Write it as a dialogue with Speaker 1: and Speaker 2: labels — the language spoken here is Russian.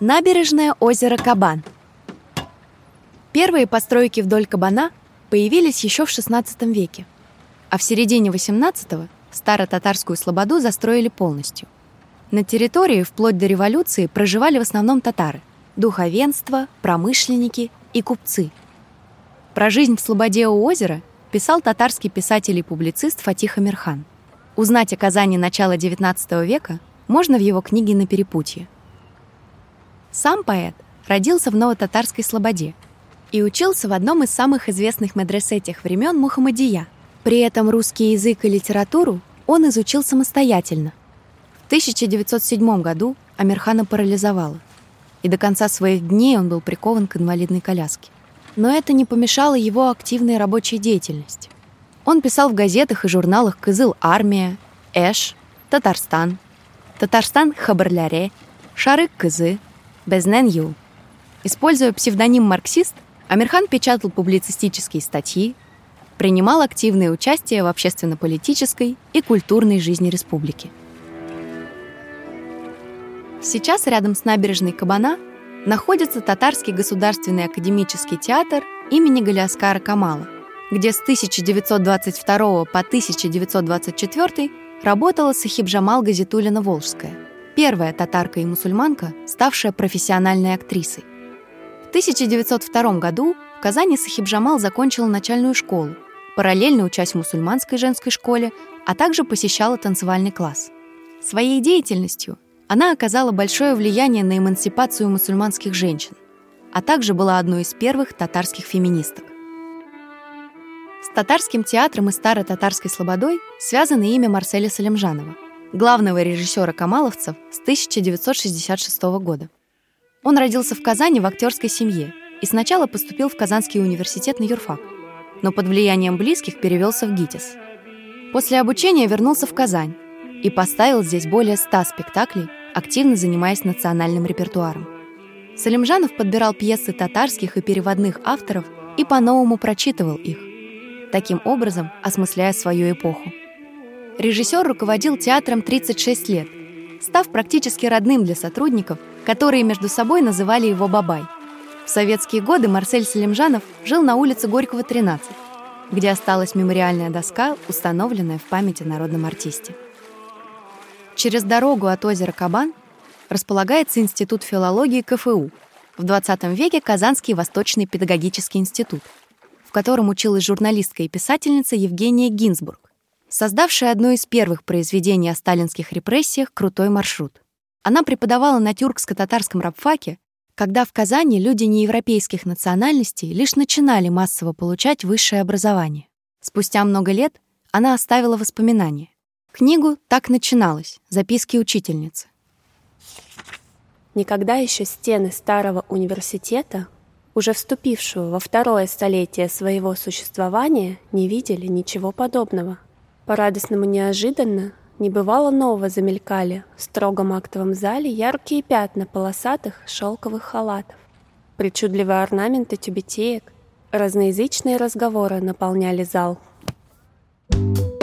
Speaker 1: Набережное озеро Кабан. Первые постройки вдоль Кабана появились еще в XVI веке, а в середине XVIII старо-татарскую слободу застроили полностью. На территории вплоть до революции проживали в основном татары – духовенство, промышленники и купцы. Про жизнь в слободе у озера писал татарский писатель и публицист Фатих Амирхан. Узнать о Казани начала XIX века можно в его книге «На перепутье». Сам поэт родился в Новотатарской Слободе и учился в одном из самых известных медресе тех времен Мухаммадия. При этом русский язык и литературу он изучил самостоятельно. В 1907 году Амирхана парализовало, и до конца своих дней он был прикован к инвалидной коляске. Но это не помешало его активной рабочей деятельности. Он писал в газетах и журналах «Кызыл армия», «Эш», «Татарстан», «Татарстан Хабарляре», «Шарык Кызы», Безнен Ю. Используя псевдоним «марксист», Амирхан печатал публицистические статьи, принимал активное участие в общественно-политической и культурной жизни республики. Сейчас рядом с набережной Кабана находится Татарский государственный академический театр имени Галиаскара Камала, где с 1922 по 1924 работала Сахибжамал Газитулина-Волжская – первая татарка и мусульманка, ставшая профессиональной актрисой. В 1902 году в Казани Сахибжамал закончила начальную школу, параллельно учась в мусульманской женской школе, а также посещала танцевальный класс. Своей деятельностью она оказала большое влияние на эмансипацию мусульманских женщин, а также была одной из первых татарских феминисток. С татарским театром и старо-татарской слободой связано имя Марселя Салимжанова – главного режиссера камаловцев с 1966 года. Он родился в Казани в актерской семье и сначала поступил в Казанский университет на юрфак, но под влиянием близких перевелся в ГИТИС. После обучения вернулся в Казань и поставил здесь более ста спектаклей, активно занимаясь национальным репертуаром. Салимжанов подбирал пьесы татарских и переводных авторов и по-новому прочитывал их, таким образом осмысляя свою эпоху. Режиссер руководил театром 36 лет, став практически родным для сотрудников, которые между собой называли его «Бабай». В советские годы Марсель Селимжанов жил на улице Горького, 13, где осталась мемориальная доска, установленная в память о народном артисте. Через дорогу от озера Кабан располагается Институт филологии КФУ, в 20 веке Казанский Восточный педагогический институт, в котором училась журналистка и писательница Евгения Гинзбург создавшая одно из первых произведений о сталинских репрессиях «Крутой маршрут». Она преподавала на тюркско-татарском рабфаке, когда в Казани люди неевропейских национальностей лишь начинали массово получать высшее образование. Спустя много лет она оставила воспоминания. Книгу «Так начиналось. Записки учительницы».
Speaker 2: Никогда еще стены старого университета, уже вступившего во второе столетие своего существования, не видели ничего подобного — по-радостному неожиданно, небывало нового замелькали в строгом актовом зале яркие пятна полосатых шелковых халатов. Причудливые орнаменты тюбетеек, разноязычные разговоры наполняли зал. Thank you